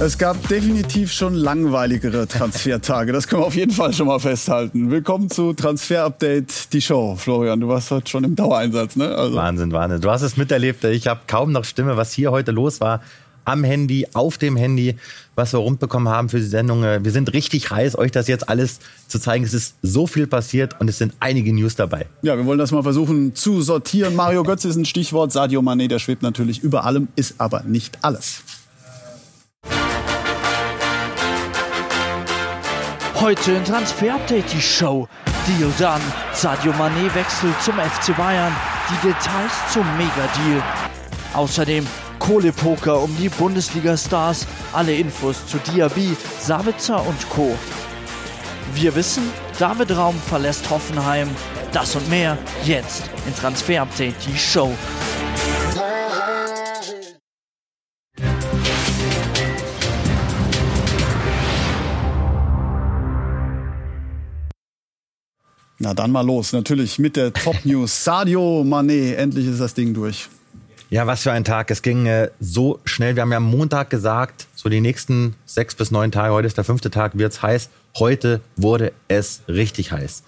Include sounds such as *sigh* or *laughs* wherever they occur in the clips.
Es gab definitiv schon langweiligere Transfertage. Das können wir auf jeden Fall schon mal festhalten. Willkommen zu Transfer Update, die Show. Florian, du warst heute schon im Dauereinsatz, ne? Also. Wahnsinn, Wahnsinn. Du hast es miterlebt. Ich habe kaum noch Stimme, was hier heute los war. Am Handy, auf dem Handy, was wir rund bekommen haben für die Sendung. Wir sind richtig heiß, euch das jetzt alles zu zeigen. Es ist so viel passiert und es sind einige News dabei. Ja, wir wollen das mal versuchen zu sortieren. Mario Götze ist ein Stichwort. Sadio Mané, der schwebt natürlich über allem, ist aber nicht alles. Heute in Transfer Update die Show. Deal dann. Sadio Mané wechselt zum FC Bayern. Die Details zum Megadeal. Außerdem Kohlepoker um die Bundesliga-Stars. Alle Infos zu Diaby, Sabitzer und Co. Wir wissen, David Raum verlässt Hoffenheim. Das und mehr jetzt in Transfer Update die Show. Na dann mal los, natürlich mit der Top News. *laughs* Sadio Mané, endlich ist das Ding durch. Ja, was für ein Tag. Es ging äh, so schnell. Wir haben ja am Montag gesagt, so die nächsten sechs bis neun Tage, heute ist der fünfte Tag, wird's heiß. Heute wurde es richtig heiß.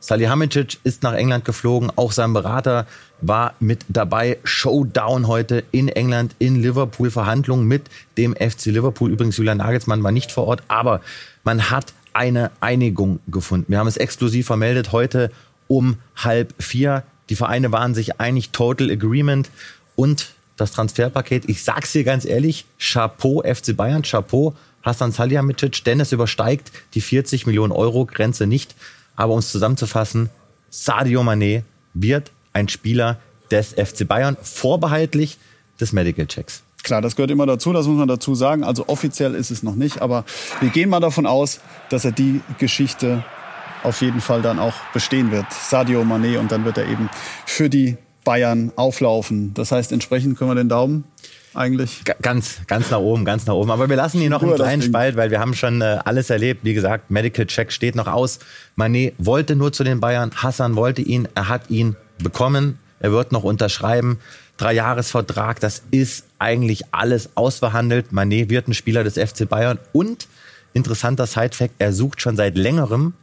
Salihamidzic ist nach England geflogen, auch sein Berater war mit dabei. Showdown heute in England, in Liverpool, Verhandlungen mit dem FC Liverpool. Übrigens, Julian Nagelsmann war nicht vor Ort, aber man hat eine Einigung gefunden. Wir haben es exklusiv vermeldet heute um halb vier. Die Vereine waren sich einig, Total Agreement und das Transferpaket. Ich sag's dir ganz ehrlich, Chapeau FC Bayern, Chapeau Hassan Salihamidzic, denn es übersteigt die 40 Millionen Euro Grenze nicht. Aber um es zusammenzufassen, Sadio Mané wird ein Spieler des FC Bayern vorbehaltlich des Medical Checks. Klar, das gehört immer dazu, das muss man dazu sagen. Also offiziell ist es noch nicht, aber wir gehen mal davon aus, dass er die Geschichte auf jeden Fall dann auch bestehen wird. Sadio Mané und dann wird er eben für die Bayern auflaufen. Das heißt, entsprechend können wir den Daumen eigentlich. Ganz, ganz nach oben, ganz nach oben. Aber wir lassen ihn noch einen kleinen Spalt, weil wir haben schon äh, alles erlebt. Wie gesagt, Medical Check steht noch aus. Mané wollte nur zu den Bayern. Hassan wollte ihn. Er hat ihn bekommen. Er wird noch unterschreiben. Dreijahresvertrag, das ist eigentlich alles ausverhandelt. Mané wird ein Spieler des FC Bayern und interessanter Sidefact, er sucht schon seit längerem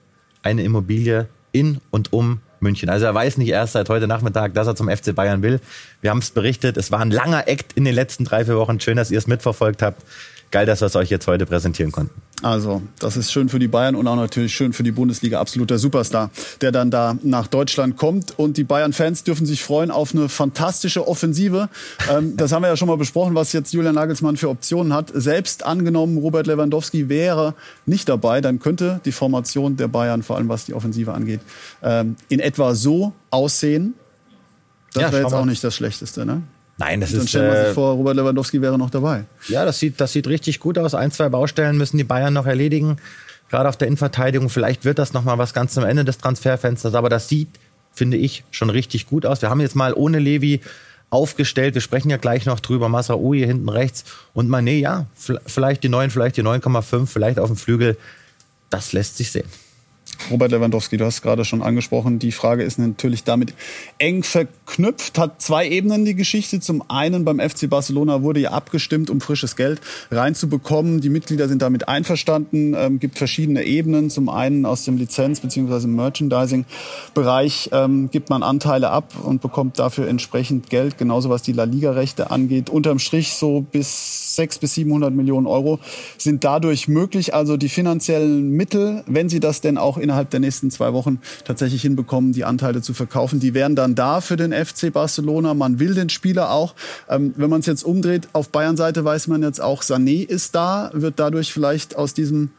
eine Immobilie in und um München. Also er weiß nicht erst seit heute Nachmittag, dass er zum FC Bayern will. Wir haben es berichtet, es war ein langer Act in den letzten drei, vier Wochen. Schön, dass ihr es mitverfolgt habt geil, dass wir es euch jetzt heute präsentieren konnten. Also, das ist schön für die Bayern und auch natürlich schön für die Bundesliga. Absoluter Superstar, der dann da nach Deutschland kommt. Und die Bayern-Fans dürfen sich freuen auf eine fantastische Offensive. Ähm, das haben wir ja schon mal besprochen, was jetzt Julian Nagelsmann für Optionen hat. Selbst angenommen, Robert Lewandowski wäre nicht dabei, dann könnte die Formation der Bayern, vor allem was die Offensive angeht, ähm, in etwa so aussehen. Das ja, wäre jetzt auch nicht das Schlechteste, ne? Nein, das Dann ist. Stellen wir äh, vor, Robert Lewandowski wäre noch dabei. Ja, das sieht, das sieht richtig gut aus. Ein, zwei Baustellen müssen die Bayern noch erledigen. Gerade auf der Innenverteidigung. Vielleicht wird das noch mal was ganz zum Ende des Transferfensters. Aber das sieht, finde ich, schon richtig gut aus. Wir haben jetzt mal ohne Levi aufgestellt. Wir sprechen ja gleich noch drüber. Masraoui hier hinten rechts. Und Mané, ja, vielleicht die 9, vielleicht die 9,5, vielleicht auf dem Flügel. Das lässt sich sehen. Robert Lewandowski, du hast gerade schon angesprochen, die Frage ist natürlich damit eng verknüpft, hat zwei Ebenen die Geschichte. Zum einen beim FC Barcelona wurde ja abgestimmt, um frisches Geld reinzubekommen. Die Mitglieder sind damit einverstanden, ähm, gibt verschiedene Ebenen. Zum einen aus dem Lizenz- bzw. Merchandising-Bereich ähm, gibt man Anteile ab und bekommt dafür entsprechend Geld, genauso was die La Liga-Rechte angeht. Unterm Strich so bis 600 bis 700 Millionen Euro sind dadurch möglich. Also die finanziellen Mittel, wenn sie das denn auch innerhalb der nächsten zwei Wochen tatsächlich hinbekommen, die Anteile zu verkaufen. Die wären dann da für den FC Barcelona. Man will den Spieler auch. Ähm, wenn man es jetzt umdreht, auf Bayern-Seite weiß man jetzt auch, Sané ist da, wird dadurch vielleicht aus diesem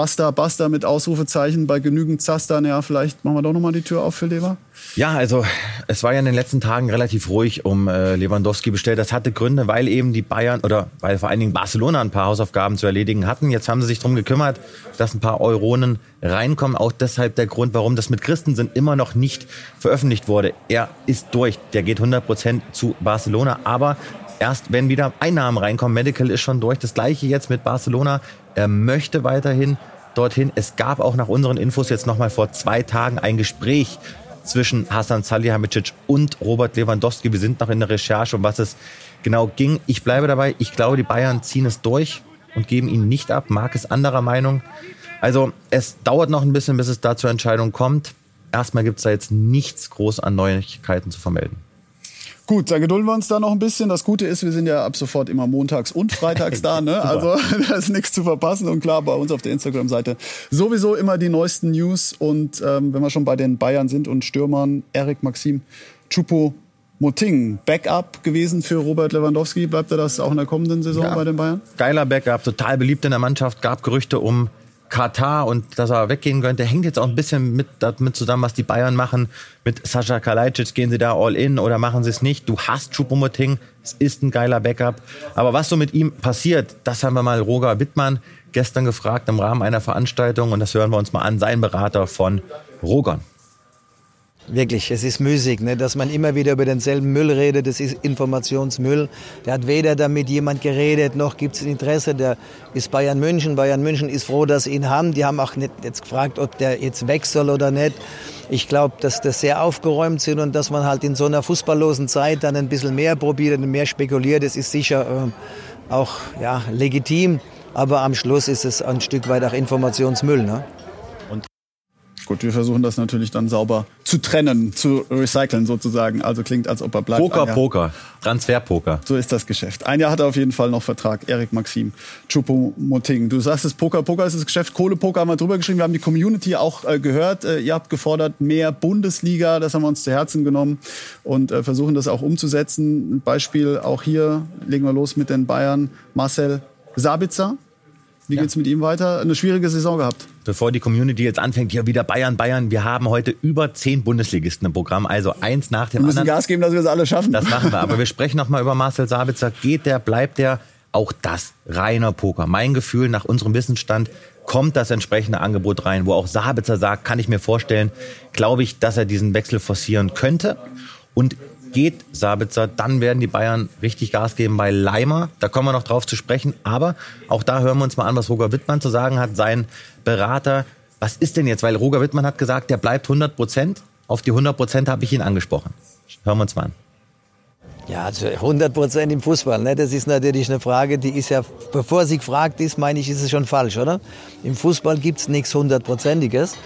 Basta, Basta mit Ausrufezeichen bei genügend Zaster. Ja, vielleicht machen wir doch nochmal die Tür auf für Lever. Ja, also es war ja in den letzten Tagen relativ ruhig um äh, Lewandowski bestellt. Das hatte Gründe, weil eben die Bayern oder weil vor allen Dingen Barcelona ein paar Hausaufgaben zu erledigen hatten. Jetzt haben sie sich darum gekümmert, dass ein paar Euronen reinkommen. Auch deshalb der Grund, warum das mit Christensen immer noch nicht veröffentlicht wurde. Er ist durch. Der geht 100 Prozent zu Barcelona. Aber erst wenn wieder Einnahmen reinkommen. Medical ist schon durch. Das gleiche jetzt mit Barcelona. Er möchte weiterhin dorthin. Es gab auch nach unseren Infos jetzt nochmal vor zwei Tagen ein Gespräch zwischen Hasan Salihamidzic und Robert Lewandowski. Wir sind noch in der Recherche, um was es genau ging. Ich bleibe dabei. Ich glaube, die Bayern ziehen es durch. und geben ihn nicht ab. Marc ist anderer Meinung. Also es dauert noch ein bisschen, bis es da zur Entscheidung kommt. Erstmal gibt es da jetzt nichts groß an Neuigkeiten zu vermelden. Gut, dann gedulden wir uns da noch ein bisschen. Das Gute ist, wir sind ja ab sofort immer montags und freitags da. Ne? *laughs* Also *laughs* da ist nichts zu verpassen. Und klar, bei uns auf der Instagram-Seite sowieso immer die neuesten News. Und ähm, wenn wir schon bei den Bayern sind und Stürmern, Erik Maxim Chupo Moting, Backup gewesen für Robert Lewandowski. Bleibt er das auch in der kommenden Saison ja, bei den Bayern? Geiler Backup, total beliebt in der Mannschaft. Gab Gerüchte um Katar und dass er weggehen könnte, hängt jetzt auch ein bisschen mit damit zusammen, was die Bayern machen. Mit Sascha Kalajdzic gehen sie da all in oder machen sie es nicht. Du hast Choupo-Moting, es ist ein geiler Backup. Aber was so mit ihm passiert, das haben wir mal Roger Wittmann gestern gefragt im Rahmen einer Veranstaltung und das hören wir uns mal an, sein Berater von Rogon. Wirklich, es ist müßig, ne, dass man immer wieder über denselben Müll redet. Das ist Informationsmüll. Der hat weder damit jemand geredet, noch gibt es Interesse. Der ist Bayern München. Bayern München ist froh, dass sie ihn haben. Die haben auch nicht jetzt gefragt, ob der jetzt weg soll oder nicht. Ich glaube, dass das sehr aufgeräumt sind und dass man halt in so einer fußballlosen Zeit dann ein bisschen mehr probiert und mehr spekuliert. Das ist sicher äh, auch ja, legitim. Aber am Schluss ist es ein Stück weit auch Informationsmüll. Ne? Gut, wir versuchen das natürlich dann sauber zu trennen, zu recyceln sozusagen. Also klingt, als ob er bleibt. Poker, Poker, Transferpoker. So ist das Geschäft. Ein Jahr hat er auf jeden Fall noch Vertrag. Erik Maxim, Chupo-Moting. Du sagst es, Poker, Poker ist das Geschäft. Kohlepoker haben wir drüber geschrieben. Wir haben die Community auch äh, gehört. Äh, ihr habt gefordert, mehr Bundesliga. Das haben wir uns zu Herzen genommen und äh, versuchen das auch umzusetzen. Ein Beispiel auch hier. Legen wir los mit den Bayern. Marcel Sabitzer wie ja. geht's mit ihm weiter? Eine schwierige Saison gehabt. Bevor die Community jetzt anfängt, hier wieder Bayern, Bayern, wir haben heute über zehn Bundesligisten im Programm, also eins nach dem wir müssen anderen. Gas geben, dass wir es alle schaffen. Das machen wir, aber wir *laughs* sprechen noch mal über Marcel Sabitzer. Geht der, bleibt der? Auch das reiner Poker. Mein Gefühl nach unserem Wissensstand kommt das entsprechende Angebot rein, wo auch Sabitzer sagt, kann ich mir vorstellen, glaube ich, dass er diesen Wechsel forcieren könnte. Und geht Sabitzer, dann werden die Bayern richtig Gas geben bei Leimer. Da kommen wir noch drauf zu sprechen. Aber auch da hören wir uns mal an, was Roger Wittmann zu sagen hat, sein Berater. Was ist denn jetzt? Weil Roger Wittmann hat gesagt, der bleibt 100 Prozent. Auf die 100 Prozent habe ich ihn angesprochen. Hören wir uns mal an. Ja, also 100 Prozent im Fußball. Ne? Das ist natürlich eine Frage, die ist ja, bevor sie gefragt ist, meine ich, ist es schon falsch, oder? Im Fußball gibt es nichts hundertprozentiges.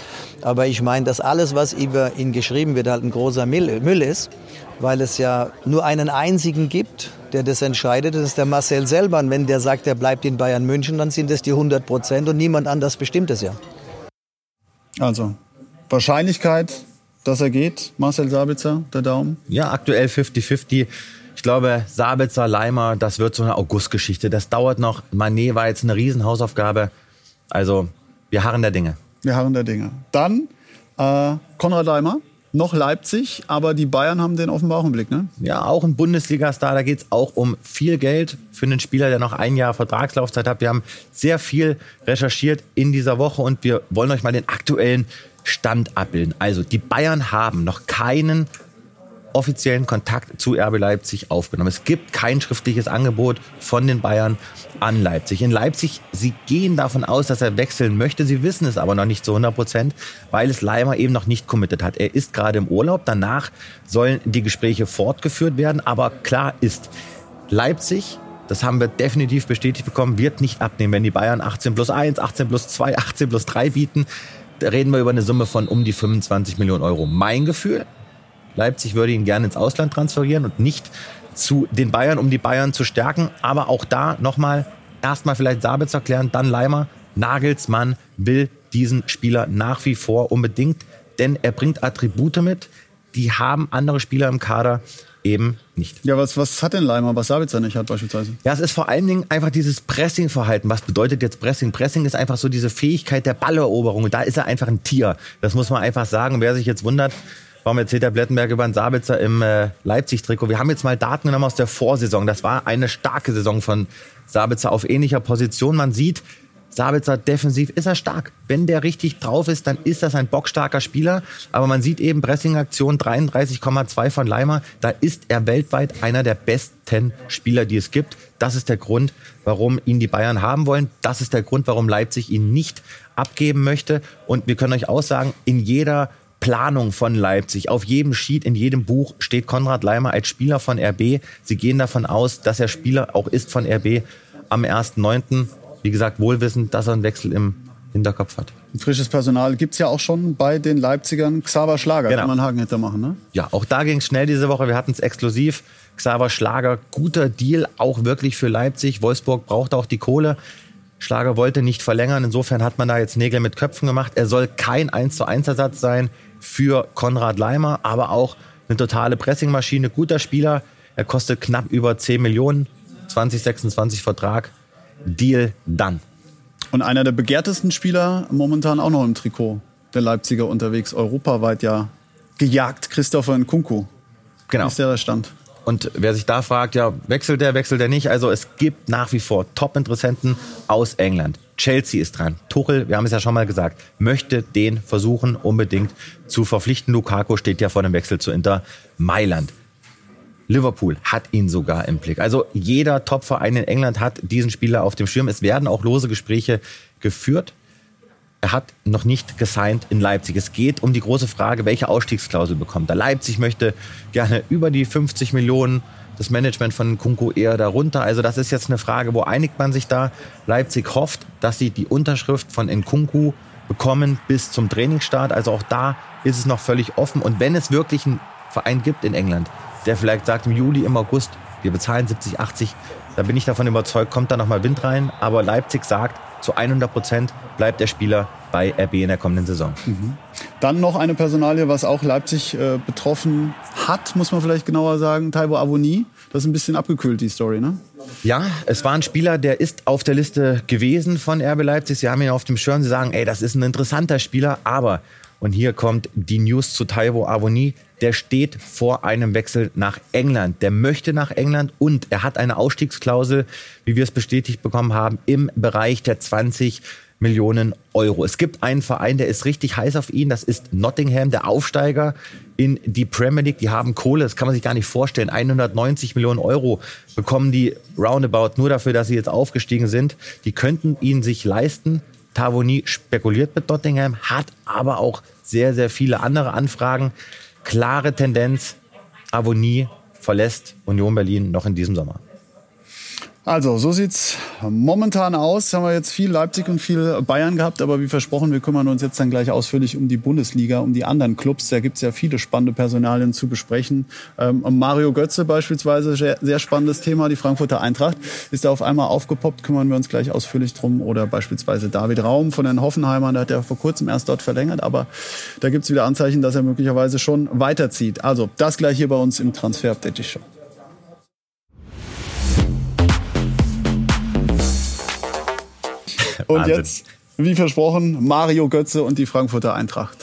Aber ich meine, dass alles, was über ihn geschrieben wird, halt ein großer Müll ist weil es ja nur einen einzigen gibt, der das entscheidet. Das ist der Marcel selber. Und wenn der sagt, er bleibt in Bayern München, dann sind es die 100 Prozent und niemand anders bestimmt es ja. Also, Wahrscheinlichkeit, dass er geht, Marcel Sabitzer, der Daumen? Ja, aktuell 50-50. Ich glaube, Sabitzer, Leimer, das wird so eine Augustgeschichte. Das dauert noch. Manet war jetzt eine Riesenhausaufgabe. Also, wir harren der Dinge. Wir harren der Dinge. Dann äh, Konrad Leimer noch Leipzig, aber die Bayern haben den offenbar auch im Blick, ne? Ja, auch ein Bundesliga-Star. Da geht es auch um viel Geld für einen Spieler, der noch ein Jahr Vertragslaufzeit hat. Wir haben sehr viel recherchiert in dieser Woche und wir wollen euch mal den aktuellen Stand abbilden. Also, die Bayern haben noch keinen offiziellen Kontakt zu RB Leipzig aufgenommen. Es gibt kein schriftliches Angebot von den Bayern an Leipzig. In Leipzig, sie gehen davon aus, dass er wechseln möchte. Sie wissen es aber noch nicht zu 100 Prozent, weil es Leimer eben noch nicht committed hat. Er ist gerade im Urlaub. Danach sollen die Gespräche fortgeführt werden. Aber klar ist, Leipzig das haben wir definitiv bestätigt bekommen, wird nicht abnehmen. Wenn die Bayern 18 plus 1, 18 plus 2, 18 plus 3 bieten, da reden wir über eine Summe von um die 25 Millionen Euro. Mein Gefühl, Leipzig würde ihn gerne ins Ausland transferieren und nicht zu den Bayern, um die Bayern zu stärken. Aber auch da nochmal erstmal vielleicht Sabitzer klären, dann Leimer. Nagelsmann will diesen Spieler nach wie vor unbedingt, denn er bringt Attribute mit, die haben andere Spieler im Kader eben nicht. Ja, was, was hat denn Leimer, was Sabitzer nicht hat beispielsweise? Ja, es ist vor allen Dingen einfach dieses Pressing-Verhalten. Was bedeutet jetzt Pressing? Pressing ist einfach so diese Fähigkeit der Balleroberung. da ist er einfach ein Tier. Das muss man einfach sagen. Wer sich jetzt wundert, Warum erzählt der Blettenberg über einen Sabitzer im äh, Leipzig-Trikot? Wir haben jetzt mal Daten genommen aus der Vorsaison. Das war eine starke Saison von Sabitzer auf ähnlicher Position. Man sieht, Sabitzer defensiv ist er stark. Wenn der richtig drauf ist, dann ist das ein bockstarker Spieler. Aber man sieht eben Pressing-Aktion 33,2 von Leimer. Da ist er weltweit einer der besten Spieler, die es gibt. Das ist der Grund, warum ihn die Bayern haben wollen. Das ist der Grund, warum Leipzig ihn nicht abgeben möchte. Und wir können euch auch sagen, in jeder Planung von Leipzig. Auf jedem Sheet, in jedem Buch steht Konrad Leimer als Spieler von RB. Sie gehen davon aus, dass er Spieler auch ist von RB am 1.9. wie gesagt, wohlwissend, dass er einen Wechsel im Hinterkopf hat. Ein frisches Personal gibt es ja auch schon bei den Leipzigern. Xaver Schlager Genau. kann man Haken hintermachen, ne? Ja, auch da ging es schnell diese Woche. Wir hatten es exklusiv. Xaver Schlager, guter Deal, auch wirklich für Leipzig. Wolfsburg braucht auch die Kohle. Schlager wollte nicht verlängern. Insofern hat man da jetzt Nägel mit Köpfen gemacht. Er soll kein 1 zu 1 Ersatz sein für Konrad Leimer, aber auch eine totale Pressingmaschine. Guter Spieler. Er kostet knapp über 10 Millionen. 2026 Vertrag. Deal dann. Und einer der begehrtesten Spieler momentan auch noch im Trikot der Leipziger unterwegs, europaweit ja gejagt, Christopher Nkunku. Genau. Ist der der Stand? Und wer sich da fragt, ja, wechselt der, wechselt der nicht? Also es gibt nach wie vor Top-Interessenten aus England. Chelsea ist dran. Tuchel, wir haben es ja schon mal gesagt, möchte den versuchen unbedingt zu verpflichten. Lukaku steht ja vor dem Wechsel zu Inter Mailand. Liverpool hat ihn sogar im Blick. Also jeder Top-Verein in England hat diesen Spieler auf dem Schirm. Es werden auch lose Gespräche geführt. Er hat noch nicht gesigned in Leipzig. Es geht um die große Frage, welche Ausstiegsklausel bekommt er. Leipzig möchte gerne über die 50 Millionen. Das Management von Kunku eher darunter. Also das ist jetzt eine Frage, wo einigt man sich da? Leipzig hofft, dass sie die Unterschrift von Nkunku bekommen bis zum Trainingsstart. Also auch da ist es noch völlig offen. Und wenn es wirklich einen Verein gibt in England, der vielleicht sagt im Juli, im August, wir bezahlen 70, 80, da bin ich davon überzeugt, kommt da nochmal Wind rein. Aber Leipzig sagt, zu 100 Prozent bleibt der Spieler bei RB in der kommenden Saison. Dann noch eine Personalie, was auch Leipzig äh, betroffen hat, muss man vielleicht genauer sagen, Taibo Avoni. Das ist ein bisschen abgekühlt, die Story, ne? Ja, es war ein Spieler, der ist auf der Liste gewesen von RB Leipzig. Sie haben ihn auf dem Schirm. Sie sagen, ey, das ist ein interessanter Spieler, aber und hier kommt die News zu Taiwo Avoni. Der steht vor einem Wechsel nach England. Der möchte nach England und er hat eine Ausstiegsklausel, wie wir es bestätigt bekommen haben, im Bereich der 20 Millionen Euro. Es gibt einen Verein, der ist richtig heiß auf ihn. Das ist Nottingham, der Aufsteiger in die Premier League. Die haben Kohle, das kann man sich gar nicht vorstellen. 190 Millionen Euro bekommen die roundabout nur dafür, dass sie jetzt aufgestiegen sind. Die könnten ihn sich leisten. Tavoni spekuliert mit Nottingham, hat aber auch sehr, sehr viele andere Anfragen. Klare Tendenz, Avoni verlässt Union Berlin noch in diesem Sommer. Also, so sieht's momentan aus. Haben wir jetzt viel Leipzig und viel Bayern gehabt, aber wie versprochen, wir kümmern uns jetzt dann gleich ausführlich um die Bundesliga, um die anderen Clubs. Da gibt's ja viele spannende Personalien zu besprechen. Ähm, Mario Götze beispielsweise, sehr, sehr spannendes Thema. Die Frankfurter Eintracht ist da auf einmal aufgepoppt, kümmern wir uns gleich ausführlich drum. Oder beispielsweise David Raum von den Hoffenheimern, der hat ja vor kurzem erst dort verlängert, aber da gibt's wieder Anzeichen, dass er möglicherweise schon weiterzieht. Also, das gleich hier bei uns im Transfer Und Wahnsinn. jetzt, wie versprochen, Mario Götze und die Frankfurter Eintracht.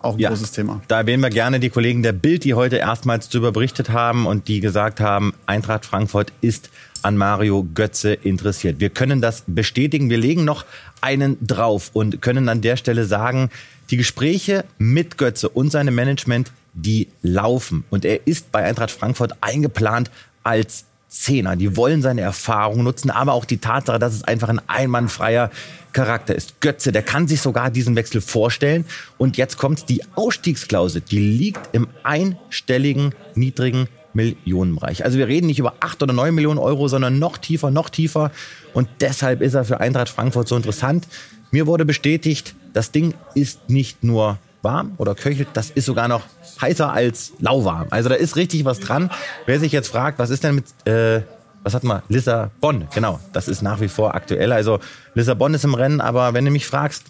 Auch ein Ja. großes Thema. Da erwähnen wir gerne die Kollegen der Bild, die heute erstmals darüber berichtet haben und die gesagt haben, Eintracht Frankfurt ist an Mario Götze interessiert. Wir können das bestätigen. Wir legen noch einen drauf und können an der Stelle sagen, die Gespräche mit Götze und seinem Management, die laufen. Und er ist bei Eintracht Frankfurt eingeplant als Zehner. Die wollen seine Erfahrung nutzen, aber auch die Tatsache, dass es einfach ein einwandfreier Charakter ist. Götze, der kann sich sogar diesen Wechsel vorstellen. Und jetzt kommt die Ausstiegsklausel. Die liegt im einstelligen, niedrigen Millionenbereich. Also wir reden nicht über acht oder neun Millionen Euro, sondern noch tiefer, noch tiefer. Und deshalb ist er für Eintracht Frankfurt so interessant. Mir wurde bestätigt, das Ding ist nicht nur warm oder köchelt, das ist sogar noch heißer als lauwarm. Also da ist richtig was dran. Wer sich jetzt fragt, was ist denn mit, äh, was hat man? Lissabon, genau. Das ist nach wie vor aktuell. Also Lissabon ist im Rennen, aber wenn du mich fragst,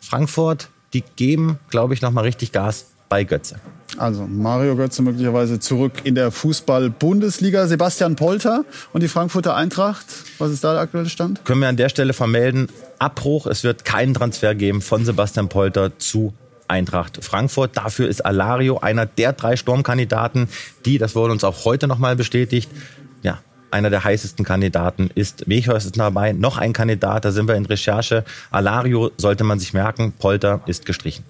Frankfurt, die geben, glaube ich, nochmal richtig Gas bei Götze. Also Mario Götze möglicherweise zurück in der Fußball-Bundesliga. Sebastian Polter und die Frankfurter Eintracht. Was ist da der aktuelle Stand? Können wir an der Stelle vermelden, Abbruch, es wird keinen Transfer geben von Sebastian Polter zu Eintracht Frankfurt. Dafür ist Alario einer der drei Sturmkandidaten, die, das wurde uns auch heute nochmal bestätigt, ja, einer der heißesten Kandidaten ist Weghorst ist dabei. Noch ein Kandidat, da sind wir in Recherche. Alario sollte man sich merken, Polter ist gestrichen.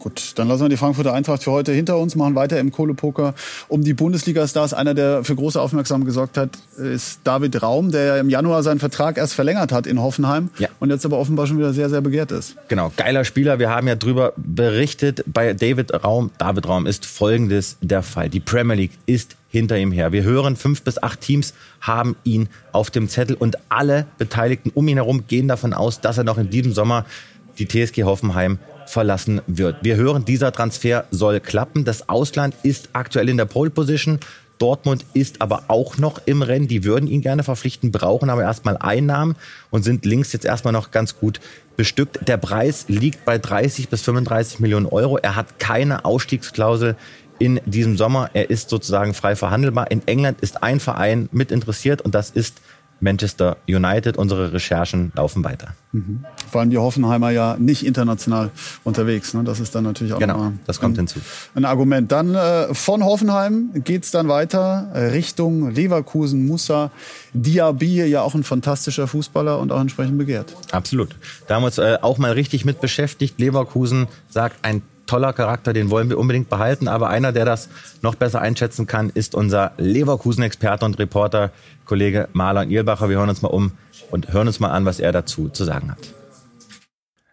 Gut, dann lassen wir die Frankfurter Eintracht für heute hinter uns, machen weiter im Kohlepoker um die Bundesliga-Stars. Einer, der für große Aufmerksamkeit gesorgt hat, ist David Raum, der ja im Januar seinen Vertrag erst verlängert hat in Hoffenheim ja. und jetzt aber offenbar schon wieder sehr, sehr begehrt ist. Genau, geiler Spieler. Wir haben ja drüber berichtet. Bei David Raum, David Raum ist folgendes der Fall. Die Premier League ist hinter ihm her. Wir hören, fünf bis acht Teams haben ihn auf dem Zettel und alle Beteiligten um ihn herum gehen davon aus, dass er noch in diesem Sommer die TSG Hoffenheim verlassen wird. Wir hören, dieser Transfer soll klappen. Das Ausland ist aktuell in der Pole Position. Dortmund ist aber auch noch im Rennen. Die würden ihn gerne verpflichten, brauchen aber erstmal Einnahmen und sind links jetzt erstmal noch ganz gut bestückt. Der Preis liegt bei 30 bis 35 Millionen Euro. Er hat keine Ausstiegsklausel in diesem Sommer. Er ist sozusagen frei verhandelbar. In England ist ein Verein mit interessiert und das ist Manchester United. Unsere Recherchen laufen weiter. Mhm. Vor allem die Hoffenheimer ja nicht international unterwegs. Ne? Das ist dann natürlich auch genau, das kommt ein, hinzu. ein Argument. Dann äh, von Hoffenheim geht's dann weiter Richtung Leverkusen. Musa Diaby, ja auch ein fantastischer Fußballer und auch entsprechend begehrt. Absolut. Da haben wir uns äh, auch mal richtig mit beschäftigt. Leverkusen sagt ein toller Charakter, den wollen wir unbedingt behalten. Aber einer, der das noch besser einschätzen kann, ist unser Leverkusen-Experte und Reporter, Kollege Marlon Ihlbacher. Wir hören uns mal um und hören uns mal an, was er dazu zu sagen hat.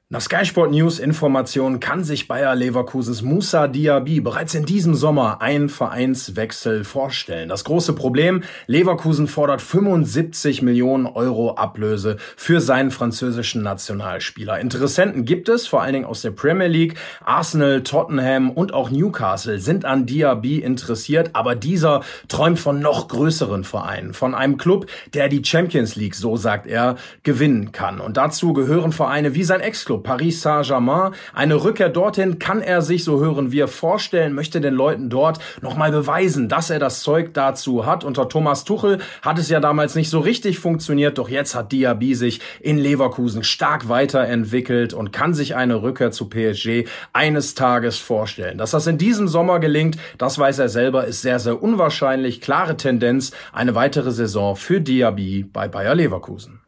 Nach Sky Sport News Informationen kann sich Bayer Leverkusens Musa Diaby bereits in diesem Sommer einen Vereinswechsel vorstellen. Das große Problem, Leverkusen fordert 75 Millionen Euro Ablöse für seinen französischen Nationalspieler. Interessenten gibt es, vor allen Dingen aus der Premier League. Arsenal, Tottenham und auch Newcastle sind an Diaby interessiert, aber dieser träumt von noch größeren Vereinen, von einem Club, der die Champions League, so sagt er, gewinnen kann. Und dazu gehören Vereine wie sein Ex-Club Paris Saint-Germain. Eine Rückkehr dorthin kann er sich, so hören wir, vorstellen, möchte den Leuten dort nochmal beweisen, dass er das Zeug dazu hat. Unter Thomas Tuchel hat es ja damals nicht so richtig funktioniert, doch jetzt hat Diaby sich in Leverkusen stark weiterentwickelt und kann sich eine Rückkehr zu PSG eines Tages vorstellen. Dass das in diesem Sommer gelingt, das weiß er selber, ist sehr, sehr unwahrscheinlich. Klare Tendenz, eine weitere Saison für Diaby bei Bayer Leverkusen.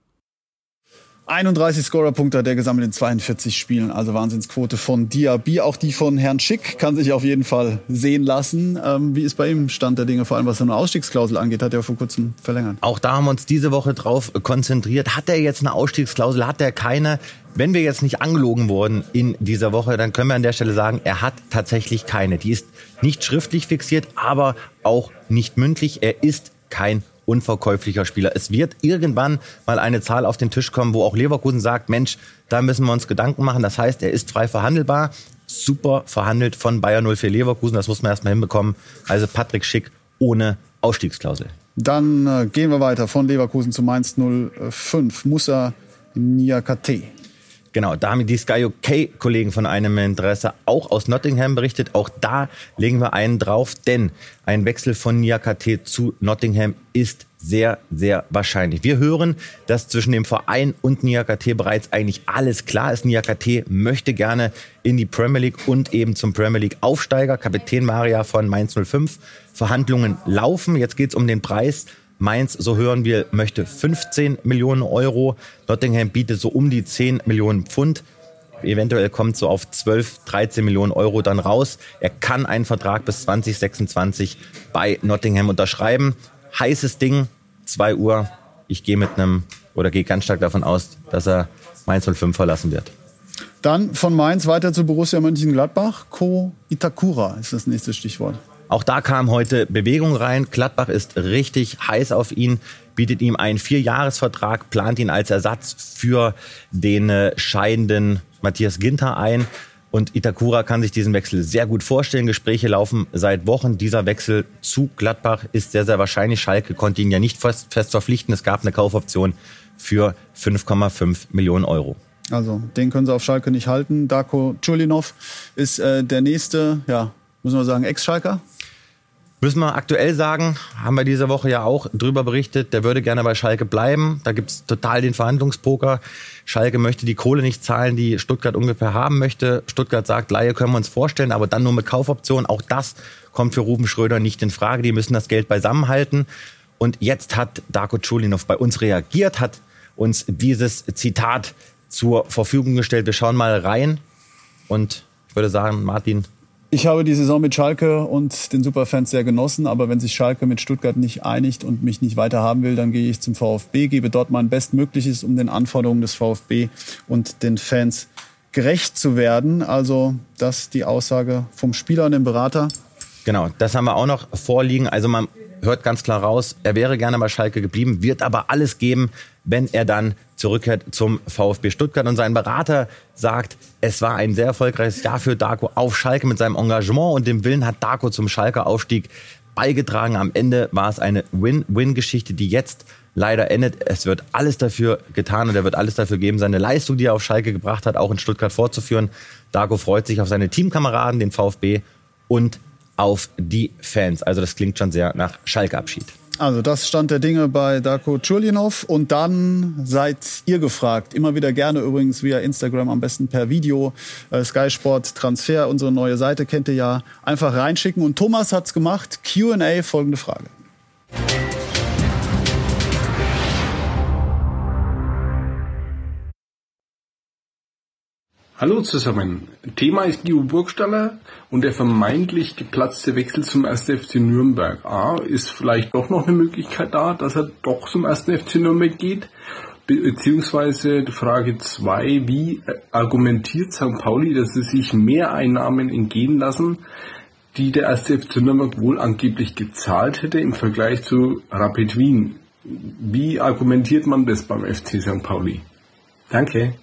31 Scorerpunkte hat er gesammelt in 42 Spielen, also Wahnsinnsquote von Diaby. Auch die von Herrn Schick kann sich auf jeden Fall sehen lassen. Ähm, wie ist bei ihm Stand der Dinge, vor allem was seine Ausstiegsklausel angeht, hat er vor kurzem verlängert. Auch da haben wir uns diese Woche drauf konzentriert. Hat er jetzt eine Ausstiegsklausel, hat er keine? Wenn wir jetzt nicht angelogen wurden in dieser Woche, dann können wir an der Stelle sagen, er hat tatsächlich keine. Die ist nicht schriftlich fixiert, aber auch nicht mündlich. Er ist kein unverkäuflicher Spieler. Es wird irgendwann mal eine Zahl auf den Tisch kommen, wo auch Leverkusen sagt, Mensch, da müssen wir uns Gedanken machen. Das heißt, er ist frei verhandelbar. Super verhandelt von Bayern 04 Leverkusen. Das muss man erstmal hinbekommen. Also Patrick Schick ohne Ausstiegsklausel. Dann äh, gehen wir weiter von Leverkusen zu Mainz 05. Musa Niakate. Genau, da haben die Sky UK-Kollegen von einem Interesse auch aus Nottingham berichtet. Auch da legen wir einen drauf, denn ein Wechsel von Niakate zu Nottingham ist sehr, sehr wahrscheinlich. Wir hören, dass zwischen dem Verein und Niakate bereits eigentlich alles klar ist. Niakate möchte gerne in die Premier League und eben zum Premier League Aufsteiger. Kapitän Maria von Mainz 05. Verhandlungen laufen. Jetzt geht es um den Preis. Mainz, so hören wir, möchte 15 Millionen Euro. Nottingham bietet so um die 10 Millionen Pfund. Eventuell kommt so auf 12, 13 Millionen Euro dann raus. Er kann einen Vertrag bis 2026 bei Nottingham unterschreiben. Heißes Ding, 2 Uhr. Ich gehe mit einem oder gehe ganz stark davon aus, dass er Mainz 05 verlassen wird. Dann von Mainz weiter zu Borussia Mönchengladbach. Ko Itakura ist das nächste Stichwort. Auch da kam heute Bewegung rein. Gladbach ist richtig heiß auf ihn, bietet ihm einen Vierjahresvertrag, plant ihn als Ersatz für den äh, scheidenden Matthias Ginter ein. Und Itakura kann sich diesen Wechsel sehr gut vorstellen. Gespräche laufen seit Wochen. Dieser Wechsel zu Gladbach ist sehr, sehr wahrscheinlich. Schalke konnte ihn ja nicht fest, fest verpflichten. Es gab eine Kaufoption für 5,5 Millionen Euro. Also den können sie auf Schalke nicht halten. Darko Chulinov ist äh, der nächste, ja, muss man sagen, Ex-Schalker. Müssen wir aktuell sagen, haben wir diese Woche ja auch drüber berichtet, der würde gerne bei Schalke bleiben. Da gibt's total den Verhandlungspoker. Schalke möchte die Kohle nicht zahlen, die Stuttgart ungefähr haben möchte. Stuttgart sagt, Laie können wir uns vorstellen, aber dann nur mit Kaufoption. Auch das kommt für Ruben Schröder nicht in Frage. Die müssen das Geld beisammenhalten. Und jetzt hat Darko Chulinov bei uns reagiert, hat uns dieses Zitat zur Verfügung gestellt. Wir schauen mal rein und Ich würde sagen, Martin, ich habe die Saison mit Schalke und den Superfans sehr genossen, aber wenn sich Schalke mit Stuttgart nicht einigt und mich nicht weiter haben will, dann gehe ich zum VfB, gebe dort mein Bestmögliches, um den Anforderungen des VfB und den Fans gerecht zu werden. Also das die Aussage vom Spieler und dem Berater. Genau, das haben wir auch noch vorliegen. Also man hört ganz klar raus, er wäre gerne bei Schalke geblieben, wird aber alles geben, wenn er dann zurückkehrt zum VfB Stuttgart. Und sein Berater sagt, es war ein sehr erfolgreiches Jahr für Darko auf Schalke. Mit seinem Engagement und dem Willen hat Darko zum Schalke-Aufstieg beigetragen. Am Ende war es eine Win-Win-Geschichte, die jetzt leider endet. Es wird alles dafür getan und er wird alles dafür geben, seine Leistung, die er auf Schalke gebracht hat, auch in Stuttgart fortzuführen. Darko freut sich auf seine Teamkameraden, den VfB und auf die Fans. Also das klingt schon sehr nach Schalke-Abschied. Also das stand der Dinge bei Darko Chulinov und dann seid ihr gefragt. Immer wieder gerne übrigens via Instagram, am besten per Video. Äh, Sky Sport Transfer, unsere neue Seite kennt ihr ja. Einfach reinschicken und Thomas hat's gemacht. Q&A, folgende Frage. Hallo zusammen. Thema ist Guido Burgstaller und der vermeintlich geplatzte Wechsel zum 1. FC Nürnberg. A, ist vielleicht doch noch eine Möglichkeit da, dass er doch zum 1. FC Nürnberg geht? Beziehungsweise Frage 2, wie argumentiert St. Pauli, dass sie sich mehr Einnahmen entgehen lassen, die der 1. FC Nürnberg wohl angeblich gezahlt hätte im Vergleich zu Rapid Wien? Wie argumentiert man das beim FC St. Pauli? Danke.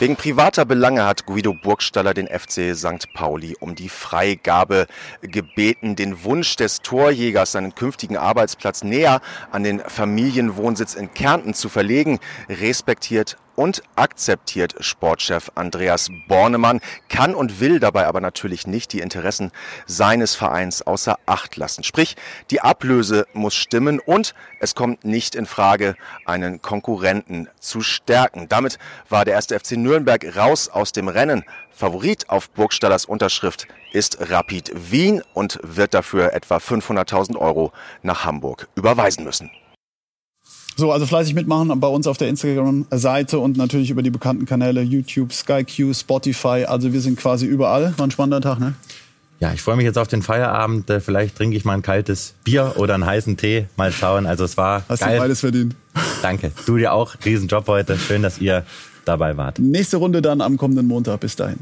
Wegen privater Belange hat Guido Burgstaller den FC St. Pauli um die Freigabe gebeten. Den Wunsch des Torjägers, seinen künftigen Arbeitsplatz näher an den Familienwohnsitz in Kärnten zu verlegen, respektiert und akzeptiert Sportchef Andreas Bornemann, kann und will dabei aber natürlich nicht die Interessen seines Vereins außer Acht lassen. Sprich, die Ablöse muss stimmen und es kommt nicht in Frage, einen Konkurrenten zu stärken. Damit war der erste FC Nürnberg raus aus dem Rennen. Favorit auf Burgstallers Unterschrift ist Rapid Wien und wird dafür etwa 500.000 Euro nach Hamburg überweisen müssen. So, also fleißig mitmachen bei uns auf der Instagram-Seite und natürlich über die bekannten Kanäle YouTube, SkyQ, Spotify. Also wir sind quasi überall. War ein spannender Tag, ne? Ja, ich freue mich jetzt auf den Feierabend. Äh, vielleicht trinke ich mal ein kaltes Bier oder einen heißen Tee. Mal schauen. Also es war Hast geil. du beides verdient. Danke. Du dir auch. Riesenjob heute. Schön, dass ihr dabei wart. Nächste Runde dann am kommenden Montag. Bis dahin.